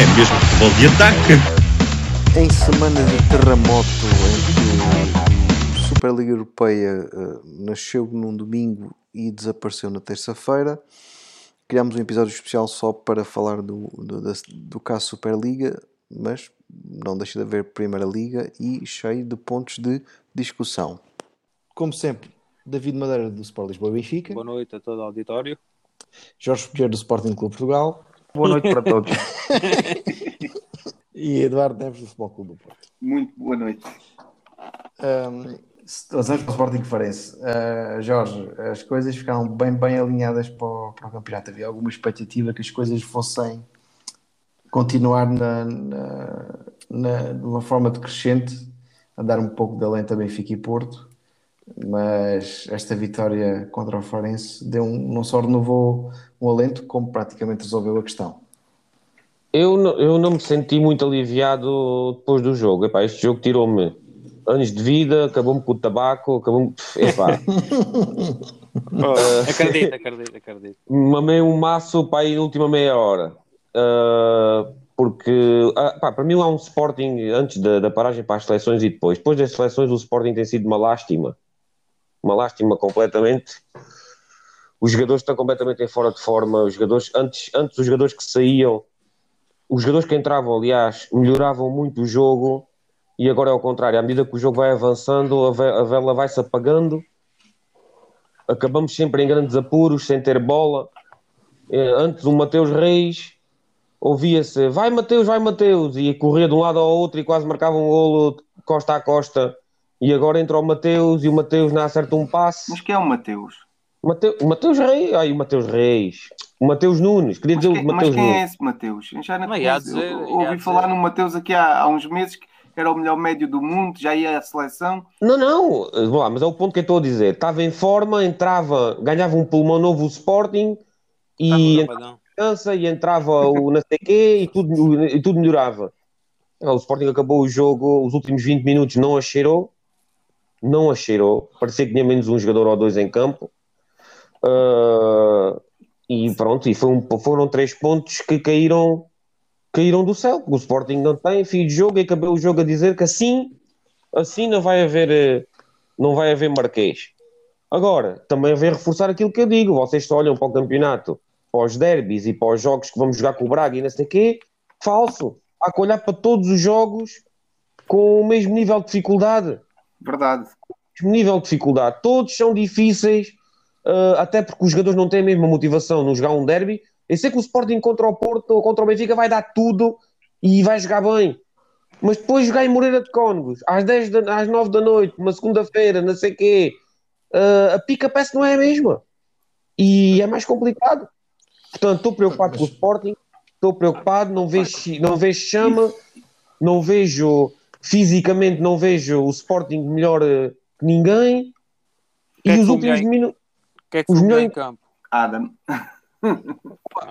É mesmo futebol de ataque. Em semana de terremoto em que a Superliga Europeia eh, nasceu num domingo e desapareceu na terça-feira, criámos um episódio especial só para falar do, do, da- do caso Superliga, mas não deixa de haver Primeira Liga e cheio de pontos de discussão. Como sempre, David Madeira do Sport Lisboa e Benfica, Boa noite a todo o auditório. Jorge Pinheiro do Sporting Clube Portugal Boa noite para todos. e Eduardo Neves do Futebol Clube do Porto. Muito boa noite. Um, Vamos para o Sporting Farense. Uh, Jorge, as coisas ficaram bem, bem alinhadas para o, para o campeonato. Havia alguma expectativa que as coisas fossem continuar na, na, na- de uma forma decrescente, a dar um pouco de alento a Benfica e Porto, mas esta vitória contra o Farense deu um, não só renovou um alento, como praticamente resolveu a questão. Eu não, eu não me senti muito aliviado depois do jogo. Epá, este jogo tirou-me anos de vida, acabou-me com o tabaco, acabou-me. Epá, acredito, acredito, acredito. mamei um maço para aí na última meia hora. Ah, porque, ah, pá, para mim, há um Sporting antes da, da paragem para as seleções e depois. Depois das seleções, o Sporting tem sido uma lástima. Uma lástima completamente. Os jogadores estão completamente em fora de forma. Os jogadores, antes, antes os jogadores que saíam, os jogadores que entravam, aliás, melhoravam muito o jogo. E agora é ao contrário. À medida que o jogo vai avançando, a ve- a vela vai-se apagando acabamos sempre em grandes apuros, sem ter bola. Eh, Antes o Mateus Reis ouvia-se vai Mateus, vai Mateus, e corria de um lado ao outro e quase marcava um golo costa a costa. E agora entra o Mateus e o Mateus não acerta um passe. Mas quem é o Mateus? Mateus, o Mateus Reis, ai o Mateus Reis, o Mateus Nunes, queria Mas dizer quem, o mas Mateus quem é Nunes. esse Mateus? Eu Já não conheço. dizer- Eu ouvi dizer- falar no Mateus aqui há, há uns meses que era o melhor médio do mundo, já ia à seleção. Não, não, eh, vá lá, mas é o ponto que eu estou a dizer. Estava em forma, entrava, ganhava um pulmão novo o Sporting e Tá bom, cansa e entrava o não sei quê e tudo, e tudo melhorava. O Sporting acabou o jogo, os últimos 20 minutos não a cheirou, não a cheirou, parecia que tinha menos um jogador ou dois em campo. Ah, e pronto, e foi um- foram três pontos que caíram, caíram do céu, o Sporting não tem fim de jogo e acabei o jogo a dizer que assim, assim não vai haver, eh, não vai haver Marquês. Agora, também haver reforçar aquilo que eu digo, vocês só olham para o campeonato para os derbys e para os jogos que vamos jogar com o Braga e não sei o quê, falso. Há que olhar para todos os jogos com o mesmo nível de dificuldade. Verdade. Nível de dificuldade. Todos são difíceis, ah, até porque os jogadores não têm a mesma motivação no jogar um derby. Eu sei que o Sporting contra o Porto ou contra o Benfica vai dar tudo e vai jogar bem. Mas depois jogar em Moreira de Cónegos, às, 10 da, às 9 da noite, uma segunda-feira, não sei o quê, ah, a pica parece que não é a mesma. E é mais complicado. Portanto, estou preocupado com o Sporting, estou preocupado, não vejo, não vejo chama, não vejo fisicamente, não vejo o Sporting melhor eh, que ninguém. Quem E é que os últimos minutos, O que é que Os foi melhor em campo? Adam.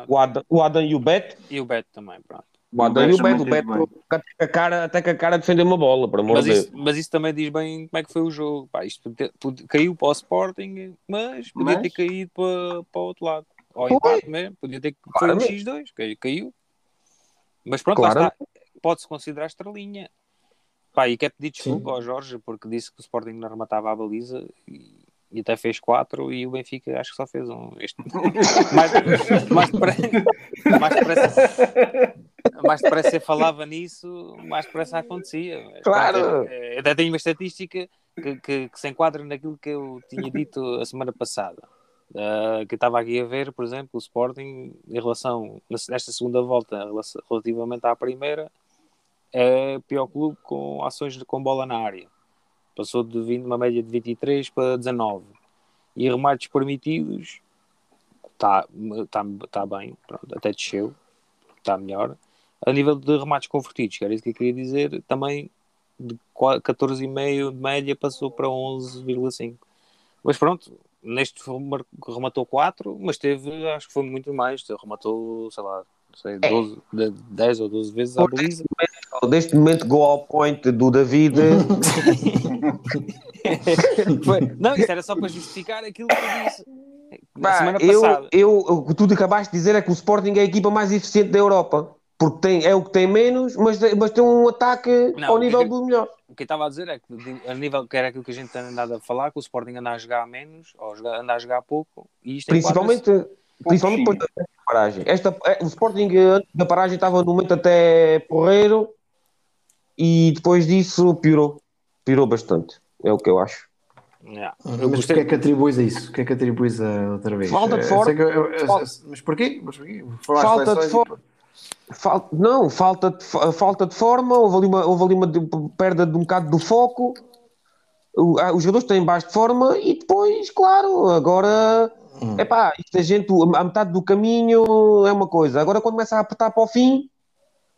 o Adam, o Adam e o Beto, E o Beto também, pronto. o Adam O e o Beto Beto, o Beto até com a cara, até com a cara defender uma bola, por amor Mas de Deus. isso, mas isso também diz bem como é que foi o jogo. Pá, isto podia- podia- caiu para o Sporting, mas podia Mas? ter caído para, para o outro lado. Foi. empate mesmo, podia ter foi um Claramente. X2, caiu. caiu. Mas pronto, lá Claramente. está. Pode-se considerar estrelinha. Pá, e quer pedir desculpa ao Jorge porque disse que o Sporting não rematava a baliza e, e até fez quatro e o Benfica acho que só fez um. Este... mais, mais, depressa, mais, depressa, mais depressa eu falava nisso, mais depressa acontecia. Claro. é- é- até tenho uma estatística que, que, que se enquadra naquilo que eu tinha dito a semana passada. Uh, que eu estava aqui a ver, por exemplo, o Sporting em relação nesta segunda volta relativamente à primeira é pior clube com ações com bola na área. Passou de 20, uma média de 23 para 19. E remates permitidos está tá, tá bem, pronto, até desceu, está melhor. A nível de remates convertidos, que era isso que eu queria dizer, também de qua- 14,5 de média passou para 11,5. Mas pronto, neste rematou 4, mas teve, acho que foi muito mais, rematou, sei lá, não sei, 12, de- 10 ou 12 vezes a baliza. Neste momento, go ao point do David. Não, isso era só para justificar aquilo que eu disse. Pá, semana eu, passada. eu, o que tu acabaste de dizer é que o Sporting é a equipa mais eficiente da Europa. Porque tem, é o que tem menos, mas, tem- mas tem um ataque Não, ao nível que- do melhor. O que eu estava a dizer é que, de- a nível que era aquilo que a gente tem andado a falar, que o Sporting anda a jogar menos, ou anda a jogar pouco, e isto Principalmente, principalmente depois da paragem. Esta, é, o Sporting eh, antes da paragem estava no momento até porreiro e depois disso piorou. Piorou bastante. É o que eu acho. Yeah. Mas Eu porquê gostei- é que atribuis a isso? O que é que atribuis a outra vez? Falta de Eh, forma. que eu- eu- eu- Falta- Mas porquê? Mas porquê? Falta de e- forma. Fal- não, falta de, fa- falta de forma, houve ali uma, houve ali uma perda de um bocado do foco. O- ah, os jogadores têm baixo de forma e depois, claro, agora é pá, isto a gente, a metade do caminho é uma coisa. Agora quando começa a apertar para o fim,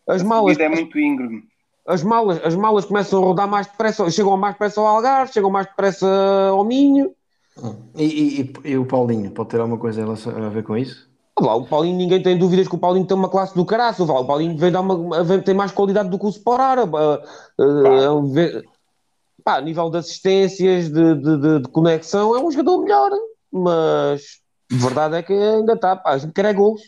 as malas, Vida é muito íngreme. as malas, as malas começam a rodar mais depressa, chegam mais depressa ao Algarve, chegam mais depressa ao Minho. E, e- e- e o Paulinho, pode ter alguma coisa a ver com isso? Lá, o Paulinho, ninguém tem dúvidas que o Paulinho tem uma classe do caraço. O Paulinho vem dar uma, vem- tem mais qualidade do que o Sporar. Ah, ah, é a nível de assistências, de, de- de- de conexão, é um jogador melhor. Mas a verdade é que ainda está. Pá, a gente quer é gols.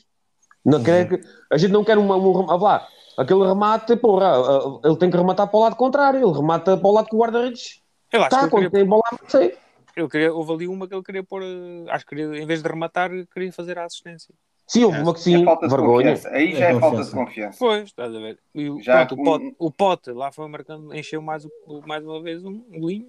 Não quer, que- a gente não quer uma, um, rem- ah, lá, aquele remate, porra, ah, ele tem que rematar para o lado contrário. Ele remata para o lado que o guarda-redes Eu está. Quando queria, tem bola, não sei. ele queria- houve ali uma que ele queria pôr, acho que queria, em vez de rematar, queria fazer a assistência. Sim, houve uma que sim, é falta de vergonha. confiança. Aí É já é falta de confiança. Pois, estás a ver? E o, Já pronto, o, pote, o pote lá foi marcando, encheu mais, mais uma vez um, um golinho.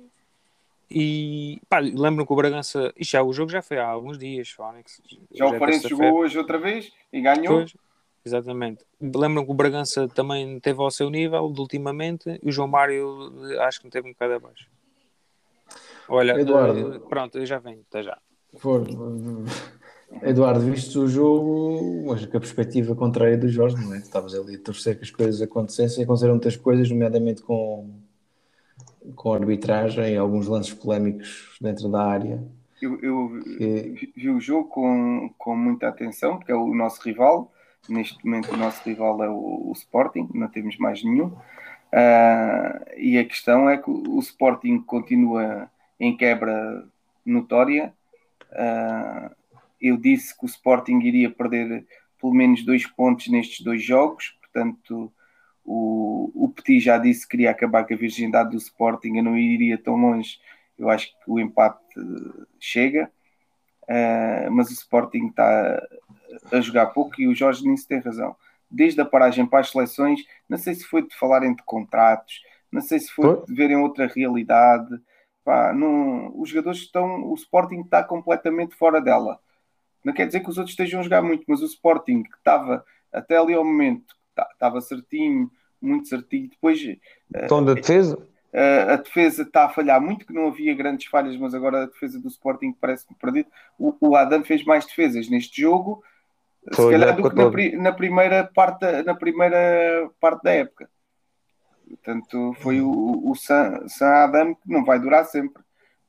E pá, lembro que o Bragança, isto já, o jogo já foi há alguns dias, Fónix. Já Hoje o é Farense jogou hoje outra vez e ganhou. Pois, exatamente. Lembram que o Bragança também teve ao seu nível de ultimamente e o João Mário acho que não teve um bocado abaixo. Olha, Eduardo. eh, pronto, eu já venho, até já. For, Eduardo, viste o jogo, mas com a perspectiva contrária do Jorge, não é? Estavas ali a torcer que as coisas acontecessem, aconteceram muitas coisas, nomeadamente com, com arbitragem e alguns lances polémicos dentro da área. Eu, eu Que- vi- o jogo com, com muita atenção, porque é o nosso rival. Neste momento, o nosso rival é o, o Sporting, não temos mais nenhum. Ah, e a questão é que o, Sporting continua em quebra notória. Ah, eu disse que o Sporting iria perder pelo menos dois pontos nestes dois jogos, portanto, o, o Petit já disse que queria acabar com a virgindade do Sporting, eu não iria tão longe. Eu acho que o empate eh, chega, Ah, mas o Sporting está a jogar pouco e o Jorge nisso tem razão. Desde a paragem para as seleções, não sei se foi de falarem de contratos, não sei se foi de verem outra realidade. Pá, não, os jogadores estão, o Sporting está completamente fora dela. Não quer dizer que os outros estejam a jogar muito, mas o Sporting que estava até ali ao momento, estava certinho, muito certinho. Depois Tom da defesa. Uh, a defesa está a falhar muito, que não havia grandes falhas, mas agora a defesa do Sporting parece-me perdido. O, o Adam fez mais defesas neste jojogo, se Foi, calhar, na do que na, pri- na primeira parte, da- na primeira parte da época. Portanto, foi o, o San, San Adam que não vai durar sempre.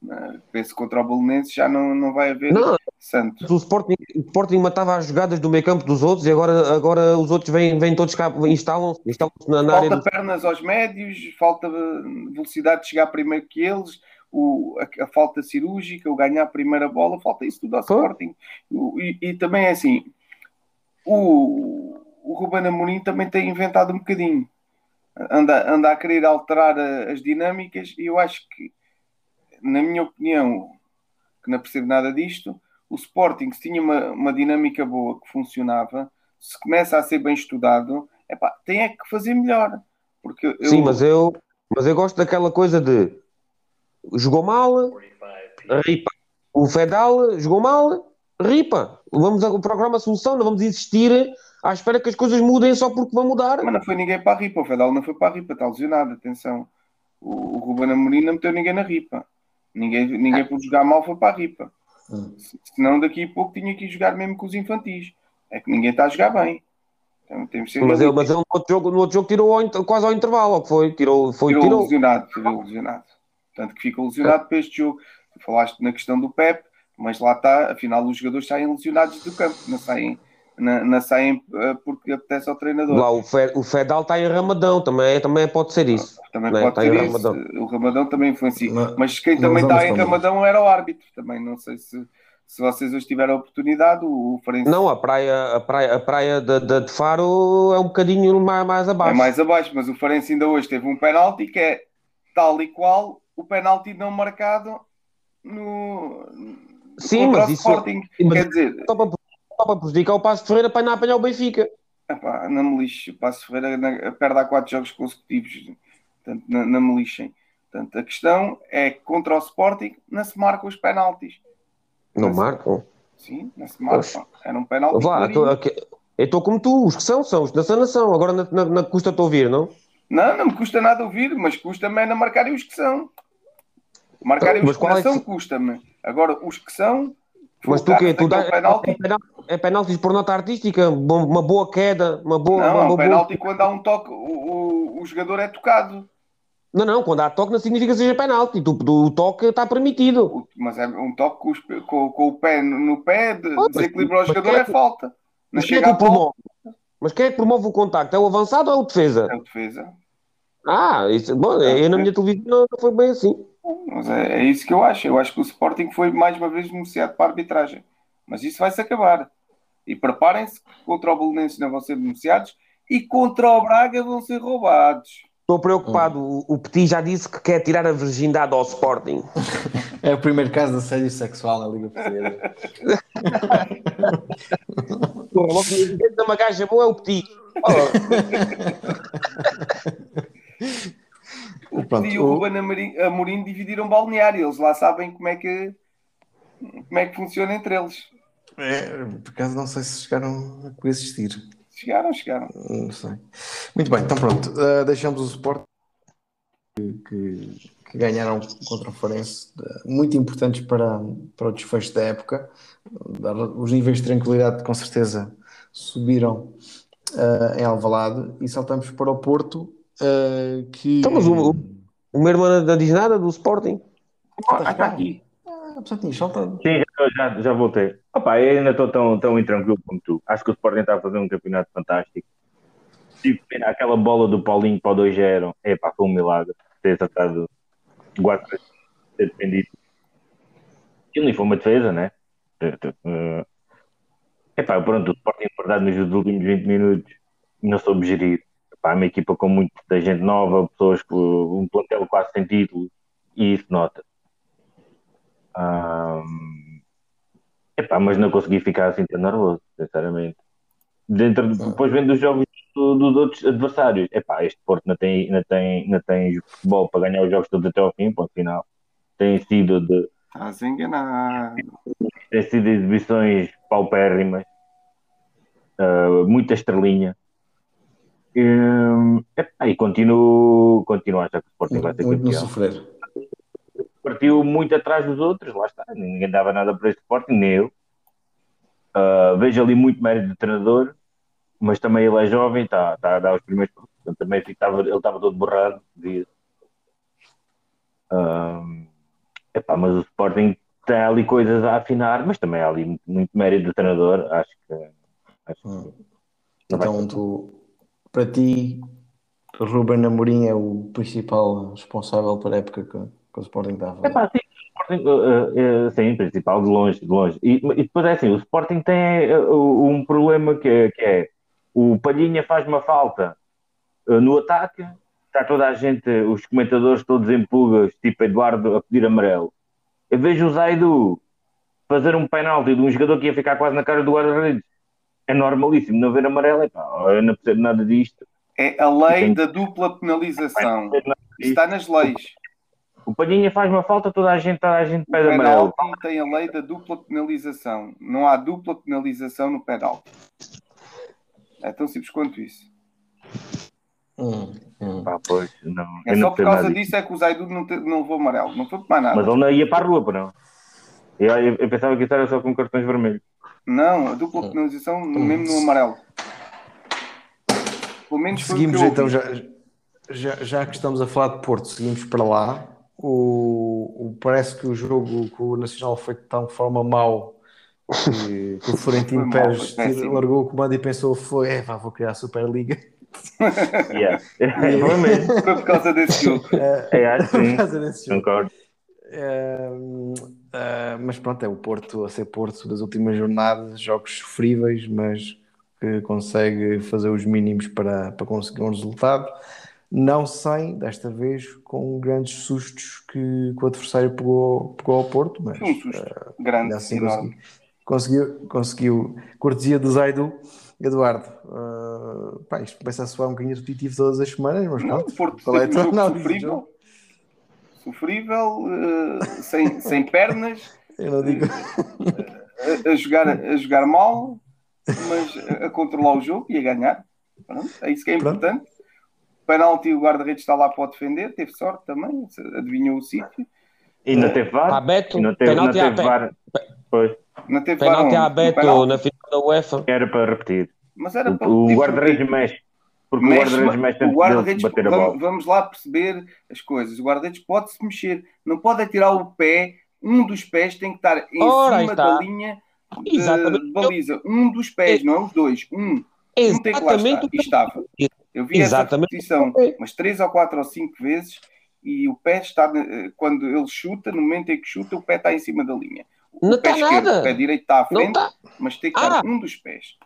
Uh, penso que contra o Bolonense já não, não vai haver Não, Santos. o Sporting, o Sporting matava as jogadas do meio campo dos outros e agora, agora os outros vêm, vêm todos cá, instalam-se instalam na, na área Falta pernas aos médios, falta velocidade de chegar primeiro que eles, o, a, a falta cirúrgica, o ganhar a primeira bola, falta isso tudo ao Pô. Sporting. O- E, e também é assim, o, o Ruben Amorim também tem inventado um bocadinho. Anda, anda a querer alterar a- as dinâmicas e eu acho que, na minha opinião, que não percebo nada disto, o Sporting, se tinha uma, uma dinâmica boa que funcionava, se começa a ser bem estudado, epá, tem é que fazer melhor. Porque eu, Sim, mas eu, mas eu gosto daquela coisa de jogou mal, ripa. O Fedal jogou mal, ripa. Vamos a- procurar uma solução, não vamos insistir à espera que as coisas mudem só porque vão mudar. Mas não foi ninguém para a ripa, o Fedal não foi para a ripa, está lesionado, atenção. O, o Ruben Amorim não meteu ninguém na ripa. Ninguém, ninguém por jogar mal foi para a ripa. Hum. Se- Senão daqui a pouco tinha que ir jogar mesmo com os infantis. É que ninguém está a jogar bem. Então temos Mas ele, mas ele no, outro jogo, no outro jogo tirou ao quase ao intervalo, ou que foi? Tirou, foi, tirou, tirou. lesionado, tirou lesionado. Tanto que ficou lesionado para este jogo. Tu falaste na questão do Pep, mas lá está, afinal os jogadores saem lesionados do campo, não saem, não, não saem eh, porque apetece ao treinador. Lá o, Fe, o Fedal está em Ramadão, também, também pode ser isso. Também Né, pode tá ser isso. Ramadão. O Ramadão também influencia. Mas- Mas quem também vamos está em. Ramadão era o árbitro. Também não sei se, se vocês hoje tiveram a oportunidade. O Farense Não, a praia, a praia, a praia de, de, de Faro é um bocadinho mais, mais é abaixo. mais abaixo, mas o Farense ainda hoje teve um penalti que é tal e qual o penalti não marcado no Sim, mas o isso- Sporting. mas- Quer dizer, Só para, só para prejudicar o Passo de Ferreira para não apanhar o Benfica. epá, não me lixe. O Passo Ferreira na- perde há quatro jogos consecutivos. Portanto, não, não me lixem. Portanto, a questão é que contra o Sporting não se marcam os penaltis. Não Mas- marcam. Sim, não se marcam. Era um penalti. Vá, eu estou como tu, os que são, são os da sanação. Agora na, na, na custa estou a ouvir, não? Não, não me custa nada ouvir, mas custa-me é na marcarem os que são. Marcarem Então, os que não é que- são custa-me. Agora, os que são. Mas tu o quê? Tu dá, daquele penalti, é, é penaltis por nota artística? Uma boa queda, uma boa. não, uma é um boa- penalti quando há um toque, o, o, o jogador é tocado. Não, não, quando há toque não significa que seja penalti. Tu, tu- o toque está permitido. O- Mas é um toque com, os com- com o pé no, pé, de, mas- desequilibra o jogador, é é que- falta. Não Mas quem é que promove? Mas quem é que promove o contacto? É o avançado ou é o defesa? é o defesa. Ah, isso, bom, eu na minha televisão não foi bem assim. Mas é, é isso que eu acho. Eu acho que o Sporting foi mais uma vez beneficiado para a arbitragem. Mas isso vai-se acabar. E preparem-se que contra o Belenenses não vão ser beneficiados e contra o Braga vão ser roubados. Estou preocupado. O, o Petit já disse que quer tirar a virgindade ao Sporting. É o primeiro caso de assédio sexual na Liga Portuguesa. Logo ninguém dá uma gaja boa é o Petit. Oh, Pronto, e o o- Ruben Amorim, Amorim dividiram balneário. Eles lá sabem como é que, como é que funciona entre eles. É, por acaso não sei se chegaram a coexistir. Chegaram, chegaram. Não sei. Muito bem, então pronto. Uh, deixamos o Sport que, que- que ganharam contra o Farense, uh, muito importantes para, para o desfecho da época. Os níveis de tranquilidade com certeza subiram uh, em Alvalade e saltamos para o Porto uh, que Então, mas o- O meu irmão não diz nada do Sporting. Ah, está aqui. Ah, saltado. Sim, já, já, já voltei. Opa, eu ainda estou tão, tão intranquilo como tu. Acho que o Sporting está a fazer um campeonato fantástico. Tipo, aquela bola do Paulinho para o 2-0, epá, foi um milagre. Ter acertado, guarda ter defendido. Ele nem foi uma defesa, né? Uh, epá, pronto, o Sporting, verdade, nos últimos 20 minutos não soube gerir. Epá, é uma equipa com muita gente nova, pessoas com um plantel quase sem título, e isso nota. Ahm, epá, mas não consegui ficar assim tão nervoso, sinceramente. Dentro, depois vendo os jogos do- dos outros adversários, epá, este Porto não tem, não, tem, não tem futebol para ganhar os jogos todos até ao fim, ponto final. Tem sido de Estás enganado. tem sido exibições paupérrimas, ah, muita estrelinha. E, epá, e continuo, continuo a achar que o Sporting vai ser Muito campeão. sofrer. partiu muito atrás dos outros, lá está, ninguém dava nada para este Sporting, nem eu. Ah, vejo ali muito mérito do treinador, mas também ele é jovem, está está a dar os primeiros passos, portanto, também ficava, ele estava todo borrado. disso. Ah, epá, mas o Sporting tem ali coisas a afinar, mas também há ali muito, muito mérito do treinador, acho que. Acho que Hum. Então, tu, para ti, Ruben Amorim é o principal responsável para a época que, que o Sporting está a fazer. Epá, sim, Sporting, eh, eh, sim, principal, de longe, de longe. E, e depois é assim, o Sporting tem eh, um problema que, é- que é o Palhinha faz uma falta no ataque, está toda a gente, os comentadores todos em pulgas, tipo Eduardo, a pedir amarelo. Eu vejo o Zaidu fazer um penalti de um jogador que ia ficar quase na cara do guarda-redes. É normalíssimo não ver amarelo, epá, eu não percebo nada disto. É a lei Tem- da dupla penalização. Está nas leis. O Palhinha faz uma falta, toda a gente, toda a gente O pede amarelo. penalti tem a lei da dupla penalização. Não há dupla penalização no penalti. É tão simples quanto isso. Hum, hum. Pá, pois, não, É só por causa disso é que o Zaidu não, te- não levou amarelo. Não foi mais nada. Mas ele não ia para a rua, não. Eu, eu, eu pensava que isso era só com cartões vermelhos. Não, a dupla penalização mesmo no amarelo. Pelo menos Seguimos então, já, já, já que estamos a falar de Porto, seguimos para lá. O, o- parece que o jogo com o Nacional foi de tão forma mau que, que o Florentino Pérez péssimo. largou o comando e pensou: foi, é, vá, vou criar a Superliga. Yeah. Foi mesmo. Foi por causa desse jogo. É, acho que Por sim. causa desse jogo. Concordo. É, é, mas pronto, é o Porto a ser Porto das últimas jornadas, jogos sofríveis, mas que consegue fazer os mínimos para, para conseguir um resultado. Não sem, desta vez, com grandes sustos que, que o adversário pegou, pegou ao Porto, mas um susto grande, ainda assim enorme. conseguiu, conseguiu, conseguiu. Cortesia do Zaidu, Eduardo. Uh, pá, isto começa a soar um bocadinho repetitivo todas as semanas, mas Não, pronto. Porto Qual é a tua análise? Sofrível. Sofrível, eh, sem, sem pernas, Eu não digo. a, a jogar, a jogar mal, mas a, a controlar o jogo e a ganhar. Pronto, é isso que é Pronto. importante. Penalti, o guarda-redes está lá para defender, teve sorte também, adivinhou o sítio. E não teve VAR. A Beto, E não teve, não penalti à teve. VAR. Pois, Não teve VAR Penalti Beto penalti? na final da UEFA. era para repetir. Mas era para O, o guarda-redes mexe. Porque o mexe, guarda-redes mexe o guarda-redes, de bater a vamos, bola. vamos lá perceber as coisas. O guarda-redes pode-se mexer, não pode é tirar o pé, um dos pés tem que estar em Ora, cima da linha de, Exatamente. de baliza. Um dos pés, não é os dois. Um. Um tem que lá Exatamente estar. o E que estava. Eu vi Exatamente. essa repetição umas três ou quatro ou cinco vezes e o pé está, eh, quando ele chuta, no momento em que chuta, o pé está em cima da linha. O Não pé está esquerdo, nada. o pé direito está à frente, está. mas tem que estar Ah. um dos pés.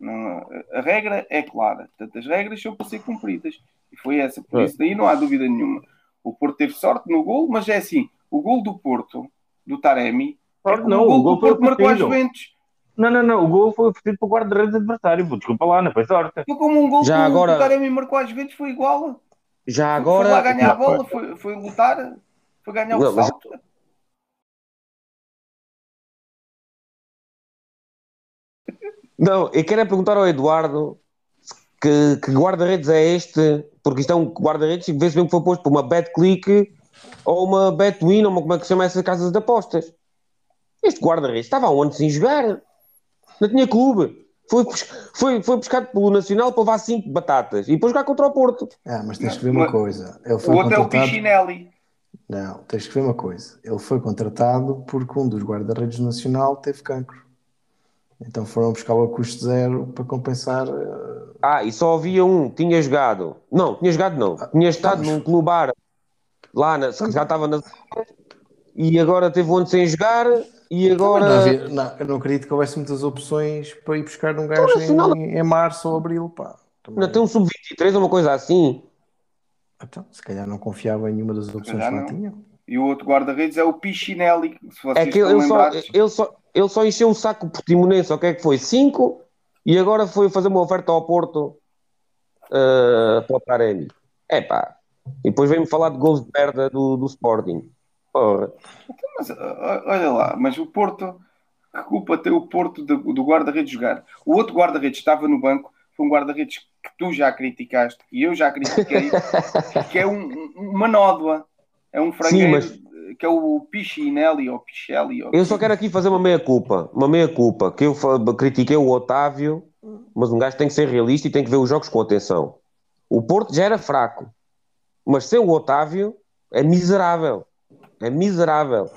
Não, a regra é clara. Portanto, as regras são para ser cumpridas. E foi essa. Por É. isso daí não há dúvida nenhuma. O Porto teve sorte no gol, mas é assim, o gol do Porto, do Taremi, é não, o gol o gol do Porto marcou às. Juventus. Não, não, não. O gol foi oferecido para o guarda-redes adversário. pô. Desculpa lá, não foi sorte. Foi como um gol Já que agora- o Taremi marcou às Juventus, foi igual. Já Foi lá agora. ganhar a bola, foi, foi lutar, foi ganhar o Não, mas- Não, eu quero é perguntar ao Eduardo que, que guarda-redes é este, porque isto é um guarda-redes e vê-se mesmo que foi posto por uma BetClick ou uma BetWin, ou uma, como é que se chama essas casas de apostas. Este guarda-redes estava há um ano sem jogar, não tinha clube. Foi, foi, foi buscado pelo Nacional para levar 5 batatas e depois jogar contra o Porto. Ah, mas tens que ver uma coisa. Ele O foi outro é o contratado. Pichinelli. Não, tens que ver uma coisa. Ele foi contratado porque um dos guarda-redes nacional teve cancro. Então foram buscá-lo a custo zero para compensar. eh, Ah, e só havia um, tinha jogado. Não, tinha jogado não. Tinha estado mas- num clube árabe. Lá, na, já estava na. E agora teve um ano sem jogar. E agora. Não havia- não, eu não acredito que houvesse muitas opções para ir buscar um gajo Então, em, em março ou abril. Pá. Também- Não tem um sub-23 ou uma coisa assim. Então, se calhar não confiava em nenhuma das opções que lá não. tinham. E o outro guarda-redes é o Pichinelli. Se vocês É que estão ele só, ele, só, ele só encheu o saco portimonense, o que é que foi? 5 e agora foi fazer uma oferta ao Porto eh, para o Taremi. É pá. E depois vem-me falar de gols de merda do, do Sporting. Porra. Mas, ó, olha lá, mas o Porto, que culpa tem o Porto do, do guarda-redes jogar? O outro guarda-redes estava no banco, foi um guarda-redes que tu já criticaste e eu já critiquei, que é um- um- uma nódoa. É um frangueiro mas- que é o Pichinelli ou Pichelli. Ou... Eu só quero aqui fazer uma meia-culpa. Uma meia-culpa. Que eu critiquei o Otávio, mas um gajo tem que ser realista e tem que ver os jogos com atenção. O Porto já era fraco, mas ser o Otávio é miserável. É miserável.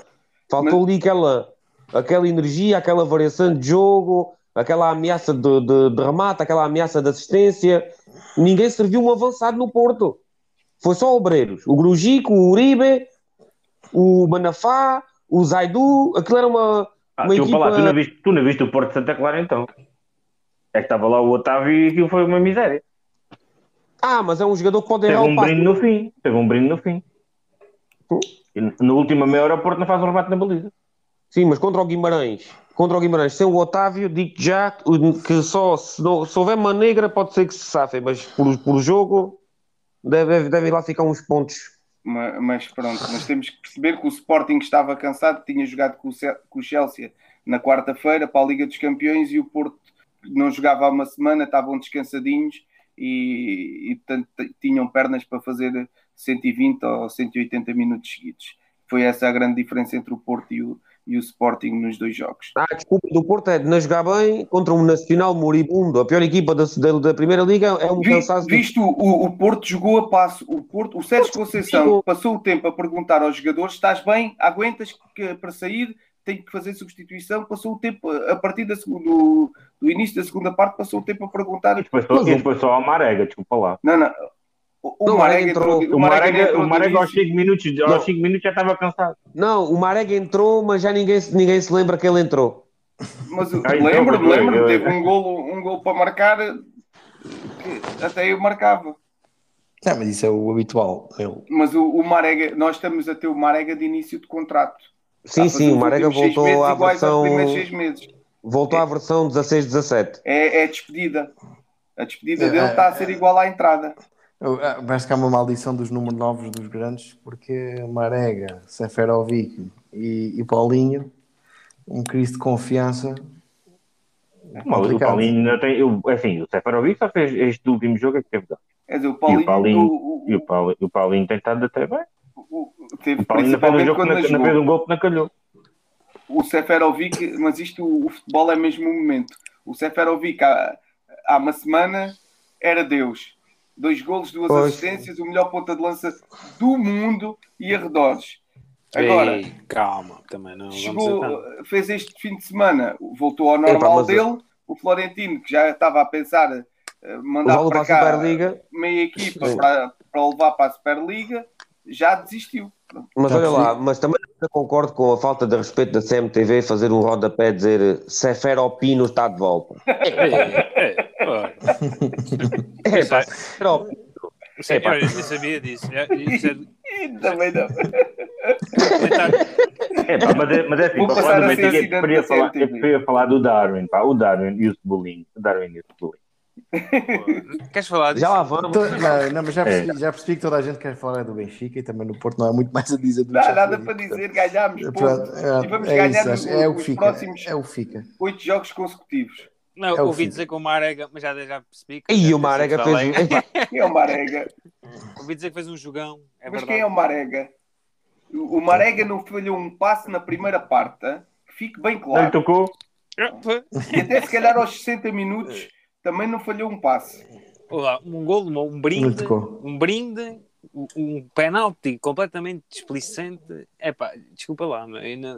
Faltou ali aquela, aquela energia, aquela variação de jogo, aquela ameaça de, de, de remate, aquela ameaça de assistência. Ninguém serviu um avançado no Porto. Foi só obreiros. O Grujico, o Uribe, o Manafá, o Zaidu. Aquilo era uma, Ah, uma desculpa lá, tu não, equipa. viste, tu não viste o Porto de Santa Clara então. É que estava lá o Otávio e aquilo foi uma miséria. Ah, mas é um jogador que pode Teve errar um o passe. brinde no fim. Teve um brinde no fim. Na última meia hora o Porto não faz um remate na baliza. Sim, mas contra o Guimarães. Contra o Guimarães, sem o Otávio, digo já que só se, não, se houver uma negra pode ser que se safem, mas por, por jogo deve, deve, lá ficar uns pontos. Ma- Mas pronto, mas temos que perceber que o Sporting estava cansado, tinha jogado com o, Chelsea na quarta-feira para a Liga dos Campeões e o Porto não jogava há uma semana, estavam descansadinhos e, e portanto tinham pernas para fazer 120 ou 180 minutos seguidos. Foi essa a grande diferença entre o Porto e o, e o Sporting nos dois jogos. Ah, desculpa, do Porto é de não jogar bem contra um Nacional moribundo. A pior equipa da, da, da Primeira Liga é um Vi, cansaço. de- visto o, o Porto jogou a passo, o, Porto, o Sérgio Conceição jogou. passou o tempo a perguntar aos jogadores: estás bem? Aguentas que, para sair? Tenho que fazer substituição. Passou o tempo a partir da segunda, do, início da segunda parte, passou o tempo a perguntar. Isto foi só, ao Marega, desculpa lá. Não, não. O, o Marega entrou, entrou- O Marega, entrou o Marega aos início. 5 minutos, Não. aos cinco minutos já estava cansado. Não, o Marega entrou, mas já ninguém, se- ninguém se lembra que ele entrou. Mas eu- Ah, então, lembro-me, teve um golo, um golo para marcar que até eu marcava. Não, mas isso é o habitual. Ele. Mas o, o Marega, nós estamos a ter o Marega de início de contrato. Sim, Está sim, o Marega voltou à aos versão. primeiros seis meses. Voltou à versão 16-17. É, é a despedida. A despedida É, dele é, está a ser igual à entrada. Eu- Parece que há uma maldição dos números novos dos grandes, porque Marega, Seferovic e, e Paulinho, um crise de confiança. Mas o. Paulinho não tem. Eu, assim, o Seferovic só fez este último jogo é que teve. Quer dizer, o E Paulinho, o Paulinho, o- o- e o Paulinho, o Paulinho tem estado até bem. o- teve O Paulinho não fez um jogo não jogou. fez um gol que não calhou. o Seferovic, mas isto, o, o futebol é mesmo o momento. O Seferovic há, há uma semana era Deus. Dois golos, duas Pois. assistências, o melhor ponta de lança do mundo e arredores. Agora, Ei, calma, também não chegou, a fez este fim de semana, voltou ao normal mas- dele. O Florentino, que já estava a pensar eh, mandar para cá Superliga. meia equipa para, para levar para a Superliga, já desistiu. Mas Já olha lá, mas também eu concordo com a falta de respeito da CMTV fazer um rodapé dizer Seferopino está de volta. É, é. É, pá. Sim, eu nem sabia disso. É, isso é Também não. É, pá, mas, é, mas é assim, para falar do Benfica, eu da falar, eu falar do Darwin, pá, o Darwin e o Cebolinha. O Darwin e o Cebolinha. Queres falar disso? Já lá vamos. To- Não, não, mas já É. percebi, já percebi que toda a gente quer falar do Benfica e também no Porto não há muito mais a dizer do Não há nada para dizer, ganhámos pronto, E vamos é, ganhar isso, é o os fica. próximos- É o que fica. Oito jogos consecutivos. Não, É ouvi dizer que o Marega, mas já, já percebi que. E o Marega fez. Quem é o Marega? Ouvi dizer que fez um jogão. É Mas verdade. quem é o Marega? O Marega não falhou um passe na primeira parte, hein? fique bem Não claro. tocou? E até se calhar aos 60 minutos também não falhou um passe. Olá, um golo, um Não brinde, tocou. um brinde, um- um penalti completamente displicente. É pá, desculpa lá,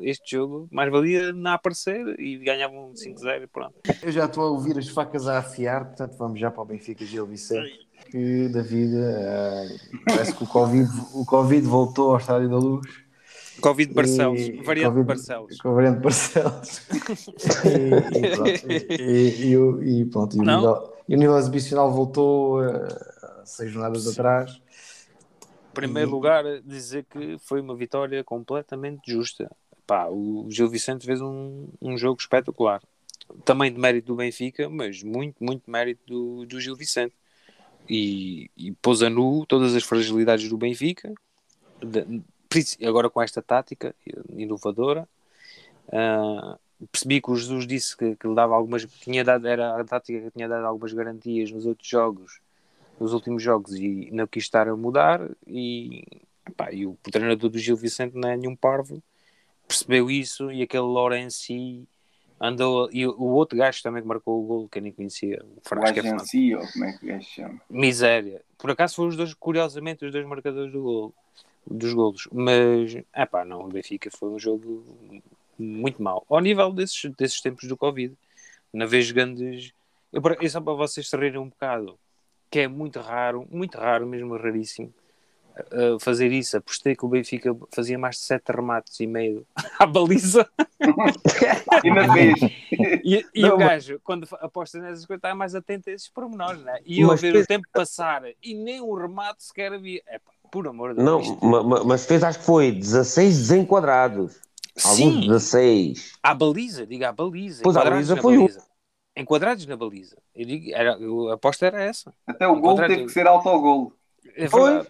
este jogo mais valia não aparecer e ganhavam 5-0 e pronto. Eu já estou a ouvir as facas a afiar, portanto vamos já para o Benfica Gil Vicente. Que da vida eh, parece que o Covid, o Covid voltou ao Estádio da Luz. Covid Barcelos, E- variante Covid- Barcelos. Com a variante de Barcelos. e, e pronto. E, e o- e pronto, e o, nível, e o nível exibicional voltou eh, seis jornadas atrás. Em primeiro lugar, dizer que foi uma vitória completamente justa. Pá, o Gil Vicente fez um, um jogo espetacular. Também de mérito do Benfica, mas muito, muito mérito do, do Gil Vicente. E, e pôs a nu todas as fragilidades do Benfica, de- agora com esta tática inovadora. Ah, percebi que o Jesus disse que, que lhe dava algumas, tinha dado, era a tática que tinha dado algumas garantias nos outros jogos nos últimos jogos e não quis estar a mudar e, pá, e o treinador do Gil Vicente não é nenhum parvo percebeu isso e aquele Lorenzi andou e o outro gajo também que marcou o gol que eu nem conhecia o Frasco é como é que o chama? miséria. Por acaso foram os dois curiosamente os dois marcadores do gol dos golos. Mas é pá não o Benfica foi um jogo muito mau. Ao nível desses, desses tempos do Covid na vez grandes eu, é só para vocês se rirem um bocado que é muito raro, muito raro, mesmo raríssimo, uh, fazer isso. Apostei que o Benfica fazia mais de sete remates e meio à baliza. E na vez. E, e Não, o mas- gajo, quando fa- aposta nessas coisas, está mais atento a esses pormenores, né? E eu Mas ver fez- o tempo passar e nem um remate sequer havia. É pá, por amor de Não, Deus. ma- ma- mas fez, acho que foi 16 desenquadrados. Alguns Sim, 16. à baliza, diga à baliza. Pois, à baliza foi baliza. Enquadrados na baliza. Eu digo, era, a aposta era essa. Até o gol teve que ser autogolo. É Foi?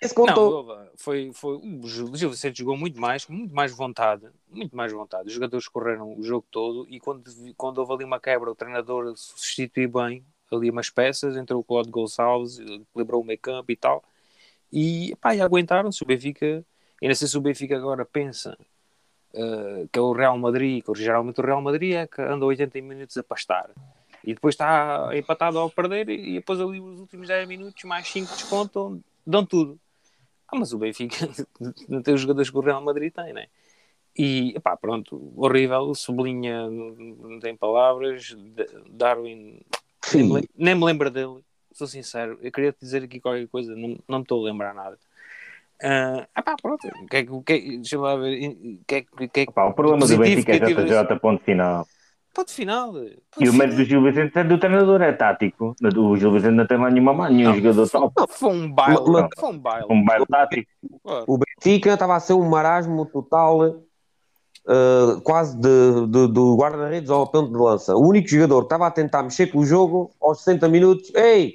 Esse Não, contou. houve- foi, foi, o Gil Vicente jogou muito mais, com muito mais vontade, muito mais vontade. Os jogadores correram o jogo todo e quando, quando houve ali uma quebra, o treinador substituiu bem ali umas peças, entrou o Claude Gonçalves, equilibrou o meio campo e tal. E, pá, e aguentaram-se. O Benfica, não sei se o Benfica agora pensa eh, que é o Real Madrid, que geralmente o Real Madrid é que anda 80 minutos a pastar. E depois está empatado ao perder e depois ali os últimos 10 minutos, mais 5 descontam, dão tudo. Ah, mas o Benfica não tem os jogadores que o Real Madrid tem, né? E, pá, pronto, horrível, sublinha, não tem palavras, Darwin, nem me, nem me lembro dele, sou sincero, eu queria te dizer aqui qualquer coisa, não, não me estou a lembrar nada. Ah, ah pá, pronto, o que é que, o que é- deixa lá ver, o que é que, o que, é que Pá, o problema do Benfica é JJ, ponto final. Ponto final. Ponto E o mérito do. Gil Vicente é do treinador, é tático. O Gil Vicente não tem lá nenhuma má, nenhum jogador top. Foi um baile, foi um baile. Um baile tático. O Benfica estava a ser um marasmo total, eh, quase de, de- do guarda-redes ao ponto de lança. O único jogador que estava a tentar mexer com o jogo aos 60 minutos, ei,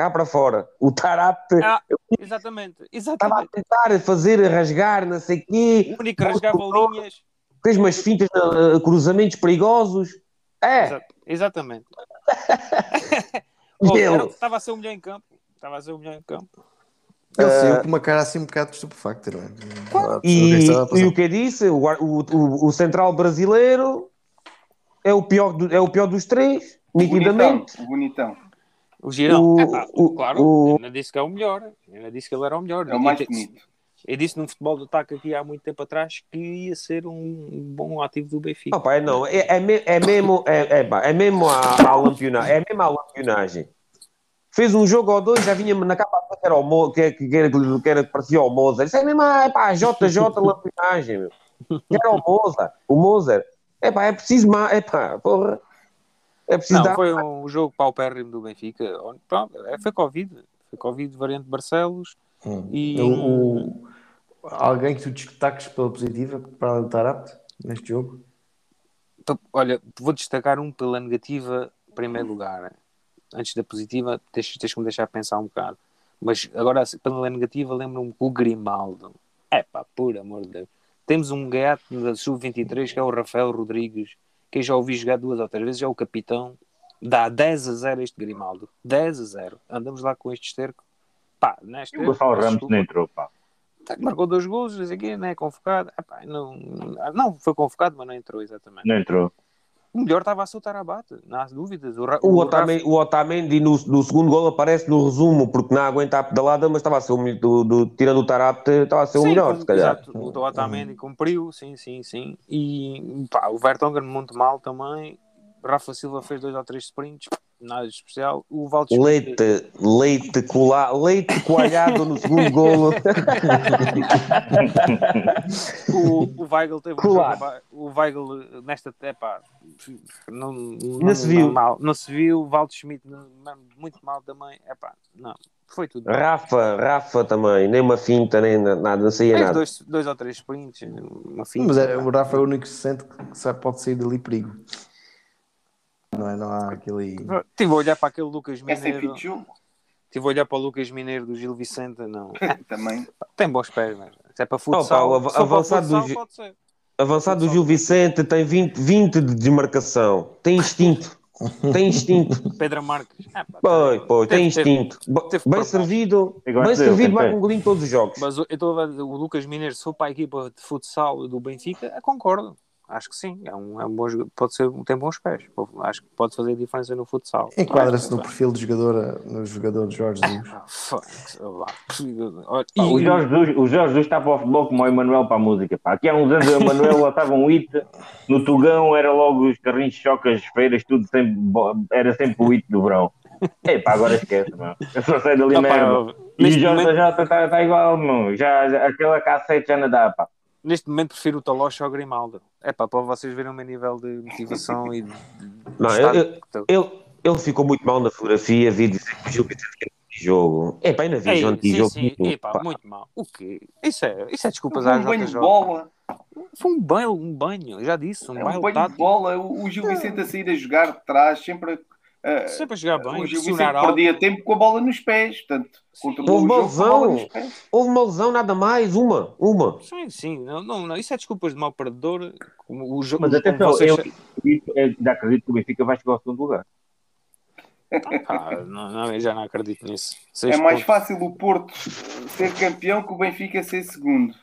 cá para fora. O Tarapte Ah, exatamente, estava a exatamente. tentar fazer, rasgar, não sei o quê, O único que rasgava linhas. fez umas fintas, eh, cruzamentos perigosos. É, Exa- exatamente. Oh, era- Estava a ser um milhão em campo. Estava a ser um milhão em campo. Ele Eh, saiu com uma cara assim um bocado estupefacta, não é? O é E, e o que eu disse, o, o, o- o central brasileiro é o pior, do- é o pior dos três, O bonitão, nitidamente. o bonitão. O Girão. O- Epá, o- claro, o- eu não disse que é o melhor. Eu não disse que ele era o melhor. É o mais Eu disse- bonito. Eu disse num futebol de ataque aqui há muito tempo atrás que ia ser um bom ativo do Benfica. Opa, é não, é, é, me- é mesmo, é, é, pá, é mesmo a, a lampionagem, é mesmo a lampionagem. Fez um jogo ou dois, já vinha na capa que era o Mo, que, que, era, que era que parecia o Mozart. Isso é mesmo, ah, é pá, JJ lampionagem, meu. Que Era o Mozart, o Mozart. É pá, é preciso mais, é pá, porra. É preciso Não, dar. foi um jogo paupérrimo do Benfica. Pronto, é, foi Covid. Foi Covid, variante Barcelos. Hum. E- O- o- alguém que tu destaques pela positiva para do Tarapte neste jogo? Então, Olha, vou destacar um pela negativa, em primeiro lugar. Antes da positiva, tens, tens que me deixar pensar um bocado. Mas agora, assim, pela negativa, lembro-me o Grimaldo. É pá, por amor de Deus. Temos um gato da Sub-23 que é o Rafael Rodrigues, que eu já ouvi jogar duas ou três vezes, é o capitão. Dá 10 a 0 este Grimaldo. 10 a 0. Andamos lá com este esterco. Pá, neste E o Gonçalo Ramos não entrou, pá. Marcou dois gols, não sei o quê, não é convocado. Epá, não, não, foi convocado, mas não entrou exatamente. Não entrou. O melhor estava a soltar a bate, não há dúvidas. O, Ra- O o Otamendi, o Otamendi no, no segundo gol aparece no resumo, porque não aguenta a pedalada, mas estava a ser o melhor, do, do, tirando o Tarapte, estava a ser o Sim, melhor, com- se calhar. Exato, o Otamendi cumpriu, sim, sim, sim. E pá, o Vertonghen muito mal também. Rafa Silva fez dois ou três sprints, nada de especial. O Valdes Leite, leite, cola, leite coalhado no segundo golo. o, o Weigl teve um Claro. jogo, o Weigl nesta etapa não, não, Não se viu. Não, mal, não se viu, o Valdes Schmidt muito mal também. Epá, não, foi tudo. Rafa, Rafa também, nem uma finta, nem na- nada, não saía nada. dois, dois ou três sprints, uma finta. Mas é, o Rafa é o único que se sente que pode sair dali perigo. Não, é, não há aquele. Estive a olhar para aquele Lucas É Mineiro. Estive a olhar para o Lucas Mineiro do Gil Vicente, não. Também. Tem bons pés, mas se é para Opa, futsal, o av- avançado do futsal, pode ser. Avançado do Gil Vicente tem 20, 20 de desmarcação, tem instinto, tem instinto. Pedro Marques. Ah, pá, Pois, pois, tem instinto. Teve Bem servido, Igual bem servido, vai com um golinho todos os jogos. Mas eu estou a ver, o Lucas Mineiro, se for para a equipa de futsal do Benfica, concordo. Acho que sim, é um, é um bom pode ser, tem bons pés. Acho que pode fazer diferença no futsal. Enquadra-se no perfil de jogador, no jogador de Jorge Jesus. Ah, Pá, o, e- Jorge Jesus, o Jorge Jesus está para o futebol como o Emanuel para a música. Pá. Aqui há uns anos o Emanuel lançava um hit no Tugão, era logo os carrinhos de choque, as feiras, tudo sempre, era sempre o hit do verão. Ei, pá, agora esquece, mano. Eu só sei dali mesmo. E o Jorge momento- já está tá igual, meu. Já, já, aquela cassete já não dá, pá. Neste momento prefiro o Talocha ao Grimaldo. É pá, para vocês verem o meu nível de motivação e de. de Não, estou. Ele, ele ficou muito mal na fotografia, vi dizer que o Gil Vicente quer jogo. É pá, ainda vi Ei, sim, jogo. sim, epá, muito mal. O quê? Isso é, isso é desculpas Foi à um banho de bola. Foi um banho, um banho, já disse, um É um banho de bola. O, o Gil Vicente a sair a jogar de trás, sempre Sempre a jogar bem, o Gil alto. perdia tempo com a bola nos pés. Portanto, Houve o uma lesão. Houve uma lesão, nada mais, uma, uma. Sim, sim, não, não, não, isso é desculpas de mau perdedor. Como o jogo, Mas atenção, vocês... eu, ainda acredito que o Benfica vai chegar ao segundo lugar. Ah, não, não, eu já não acredito nisso. É Seis mais pontos. fácil o Porto ser campeão que o Benfica ser segundo.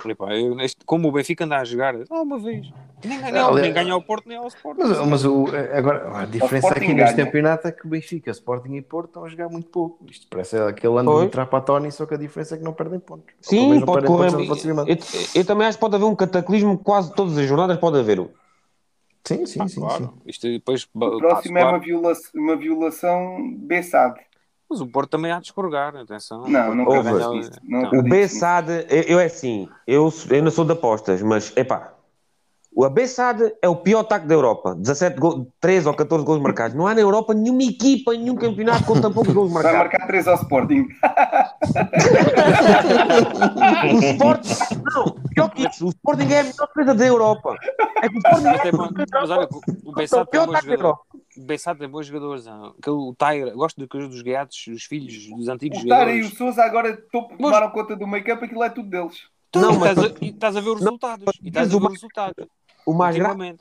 Falei, pá, eu neste- como o Benfica anda a jogar, ah, uma vez. Nem, ganha, Ali- nem ganha ao Porto, nem ao Sport. Mas, mas o, agora, a diferença Sporting aqui neste ganha. campeonato é que o Benfica, Sporting e Porto estão a jogar muito pouco. Isto parece aquele ano Pois. de Trapatoni, só que a diferença é que não perdem pontos. Sim, pode correr. pontos defensivamente. Eu, eu também acho que pode haver um cataclismo quase todas as jornadas, pode haver. Sim, sim, sim. sim. Claro, isto depois. O próximo é uma, viola uma violação Bessade. Mas o Porto também há de escorregar, atenção. Não, não acredito nisso. Não O acredito B nisso. SAD, eu, eu é assim, eu, eu não sou de apostas, mas epá, o SAD é o pior ataque da Europa. 17 gol, 13 ou 14 gols marcados. Não há na Europa nenhuma equipa, nenhum campeonato com tão poucos gols Vai marcados. marcar 3 ao Sporting. O Sporting, não, pior que isso, o Sporting é a melhor defesa da Europa. É que o Sporting é tem bom- mas olha, o o Bessado tem pior ataque da. Europa. O Bessado tem bons jogadores. não. Aquele, o Tyre, gosto dos, dos gatos, dos filhos dos antigos O Tara e o jogadores. Souza agora to- tomaram conta do campo, aquilo é tudo deles. Não, Não, mas- estás, a, e estás a ver os resultados. E estás a ver os resultados. O mais grave.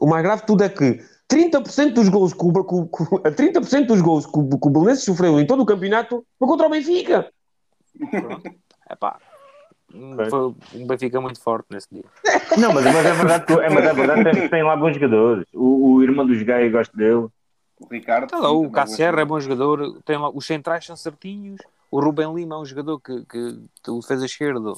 O mais grave de tudo é que 30% dos gols que o, que o- que o- 30% dos gols que o, que o Belenenses sofreu em todo o campeonato foi contra o Benfica. É Foi um Benfica muito forte nesse dia. Não, mas, mas é verdade que é, mas é verdade que tem, tem lá bons jogadores. O, o irmão dos Gaia gosto dele. O Ricardo. Tá lá, o Cassier é bom jogador. Tem lá, os centrais são certinhos. O Rubem Lima é um jogador que, que, que o defesa esquerdo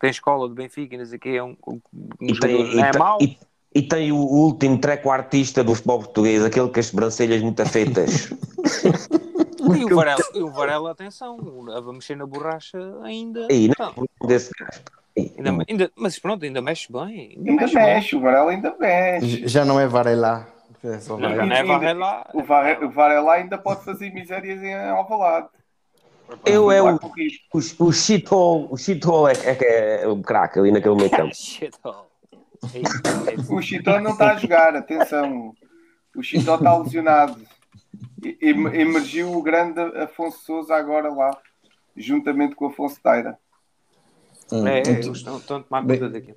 tem escola do Benfica e não sei o que. É um, um, E jogador. tem, não e, é tem- mau. e- e tem o último treco artista do futebol português, aquele com as sobrancelhas muito afeitas. E o Varela, e o Varela, atenção, a mexer na borracha ainda. Aí, Não, não, desse gajo. Ainda, ainda- mas pronto, ainda mexe bem. Ainda, Ainda mexe bem. mexe, o Varela ainda mexe. Já não é Varela. É só Não, Varela. não é Ainda- Varela. O Vare- o Varela ainda pode fazer misérias em Alvalade. Eu é o, o o, shithole, o é, é, é o craque ali naquele meio campo. Shit, oh. O Chitó não está a jogar, atenção. O Chitó está lesionado. E- em- Emergiu o grande Afonso Souza agora lá, juntamente com o Afonso Taira. Hum. É, é, Então, eles estão, estão a tomar conta daquilo.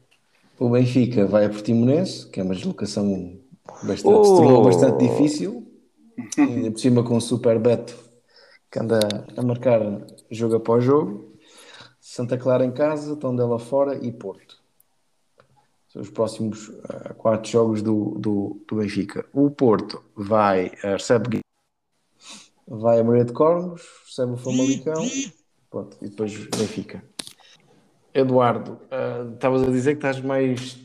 O Benfica vai a Portimonense, que é uma deslocação bastante, Oh! bastante difícil. Ainda por cima com o Super Beto, que anda a marcar jogo após jogo. Santa Clara em casa, Tondela fora e Porto. São os próximos ah, quatro jogos do, do, do Benfica. O Porto vai, ah, recebe vai a Maria de Cornos, recebe o Famalicão pronto, e depois Benfica. Eduardo, ah, estavas a dizer que estás mais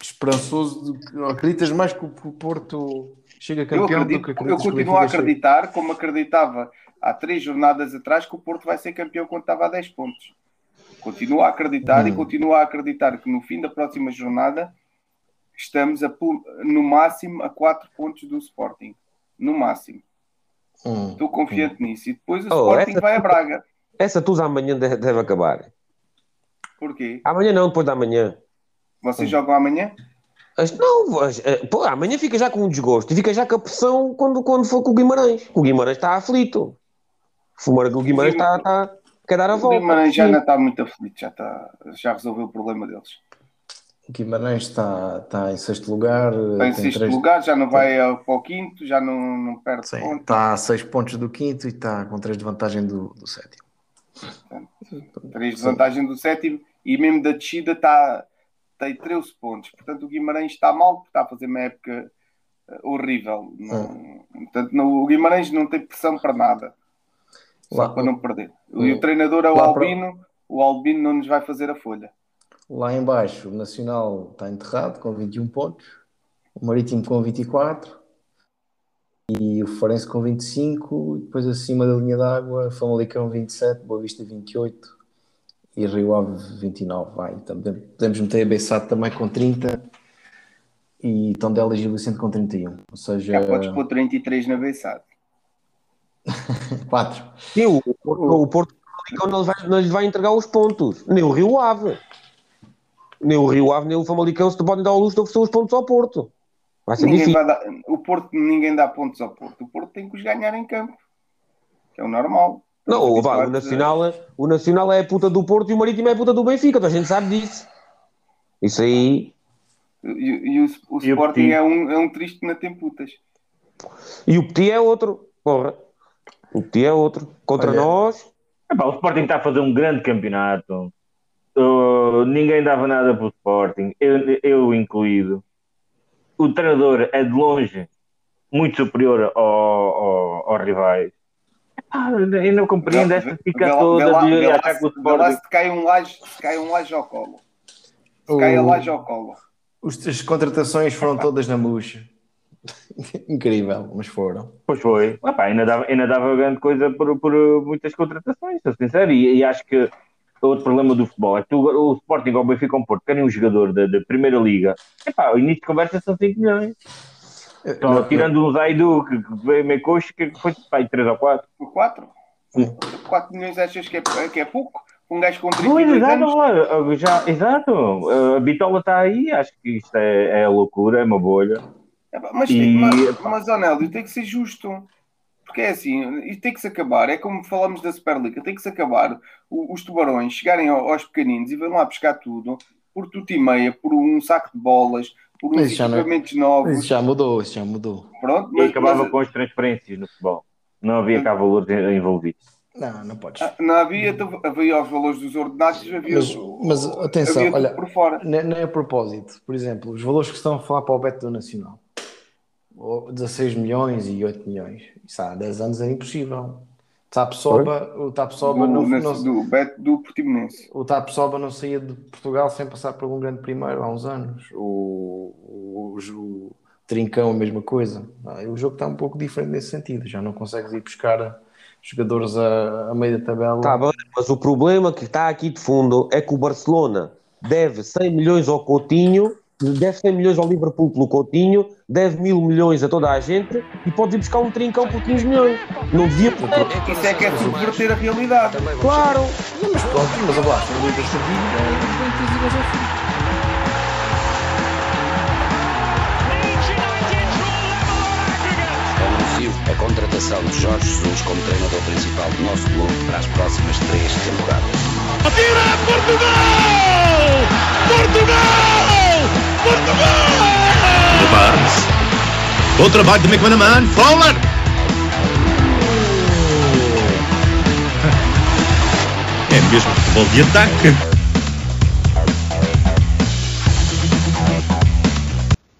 esperançoso, do que, acreditas mais que o que Porto chega Eu, campeão do acredito, que eu acreditas que o continuo a chega? acreditar, como acreditava há três jornadas atrás, que o Porto vai ser campeão quando estava a 10 pontos. Continuo a acreditar e Hum. continuo a acreditar que no fim da próxima jornada estamos a, no máximo a 4 pontos do Sporting. No máximo. Hum. Estou confiante nisso. E depois o Oh, Sporting essa- vai a Braga. Essa tusa amanhã deve, deve acabar. Porquê? Amanhã não, depois da manhã. Vocês jogam amanhã? As- Não, as- eh, pô, amanhã fica já com um desgosto e fica já com a pressão quando, quando for com o Guimarães. O Guimarães está aflito. Fumar o Guimarães está, está, quer dar a O volta. Guimarães já não está muito aflito, já, está, já resolveu o problema deles. Guimarães está, está em sexto lugar. Está em tem sexto três- lugar, já não vai ao- para o quinto, já não, não perde Sim, pontos. está a seis pontos do quinto e está com três de vantagem do, do sétimo. Três de vantagem do sétimo e mesmo da descida está, tem 13 pontos. Portanto, o Guimarães está mal porque está a fazer uma época eh, horrível. Não- Portanto, não- o Guimarães não tem pressão para nada. Só Lá- para não perder. E o treinador é o Lá para- Albino. O Albino não nos vai fazer a folha. Lá em baixo, o Nacional está enterrado com 21 pontos, o Marítimo com 24 e o Farense com 25, e depois acima da linha d'água, Famalicão 27, Boa Vista 28 e Rio Ave 29. Vai. Então, podemos meter a Bessade também com 30 e Tondela e Gil Vicente com 31. Ou seja, Já podes pôr 33 na Bessade. 4. Sim, o, o, o Porto não lhe, vai, não lhe vai entregar os pontos. Nem o Rio Ave. Nem o Rio Ave, nem o Famalicão se podem dar ao luxo de oferecer os pontos ao Porto. Vai ser Ninguém difícil. vai dar- o Porto, ninguém dá pontos ao Porto. O Porto tem que os ganhar em campo. Que é o normal. Não, vá, o, habituados a- Nacional, o Nacional é a puta do Porto e o Marítimo é a puta do Benfica. Toda a gente sabe disso. Isso aí. E, e o, o E o Sporting Petit? é um, é um triste que não tem putas. E o Petit é outro. Porra. O Petit é outro. Contra Olha. nós. Epá, o Sporting está a fazer um grande campeonato. Uh, ninguém dava nada para o Sporting, eu, eu incluído. O treinador é de longe muito superior ao, ao, aos rivais. Ah, eu não compreendo esta fica toda vê lá- de lá achar que o lá Sporting. se cai um laje, se cai um laje ao colo. Se cai a O- laje ao colo. Os- as contratações foram todas na murcha. Incrível, mas foram. Pois foi. Epá, ainda, dava, ainda dava grande coisa por, por muitas contratações, sou sincero. E, e acho que outro problema do futebol é que tu, o Sporting ou o Benfica ou o Porto querem um jogador da, da Primeira Liga. Epá, o início de conversa são 5 milhões. Só Não, tirando um Zaidu que, veio meio coxo, que foi pá, 3 ou 4. Por 4? Sim. 4 milhões achas que é, que é pouco? Um gajo com Pois, 32 exato, anos? olha, já, exato. A Bitola está aí, acho que isto é, é loucura, é uma bolha. Epá, Mas, E, mas, mas Anélio, tem que ser justo. Porque é assim, isto tem que se acabar. É como falamos da Superliga, tem que se acabar. O- os tubarões chegarem ao- aos pequeninos e vão lá buscar tudo por tudo e meia, por um saco de bolas, por uns isso não é- equipamentos novos. Isso já mudou, isso já mudou. Pronto, E mas, acabava mas- com as transferências no futebol. Não havia cá valores envolvidos. Não, não podes. ah, não havia, então, havia os valores dos ordenados, havia, Mas, mas atenção, havia olha, por fora. nem, nem a propósito, por exemplo, os valores que estão a falar para o Beto do Nacional, 16 milhões e 8 milhões, isso há 10 anos era impossível. Tapsoba, o Tapsoba do, não, não, do, Bet- do Portimonense. o Tapsoba não saía de Portugal sem passar por um grande primeiro há uns anos. O, o, o Trincão, a mesma coisa. Ah, O jogo está um pouco diferente nesse sentido. Já não consegues ir buscar jogadores a, a meio da tabela. Tá bem, mas o problema que está aqui de fundo é que o Barcelona deve 100 milhões ao Coutinho, deve 100 milhões ao Liverpool pelo Coutinho, deve mil milhões a toda a gente e pode ir buscar um trincão por 15 milhões. Não devia poder. Isso é que é subverter a realidade. Claro! Não, mas pronto, mas olha lá, são ligas de vida. Anuncio a contratação de Jorge Jesus como treinador principal do nosso clube para as próximas três temporadas. Atira Portugal! Portugal! Portugal! Barnes. Bom trabalho de McManaman. Fowler. É mesmo futebol de ataque.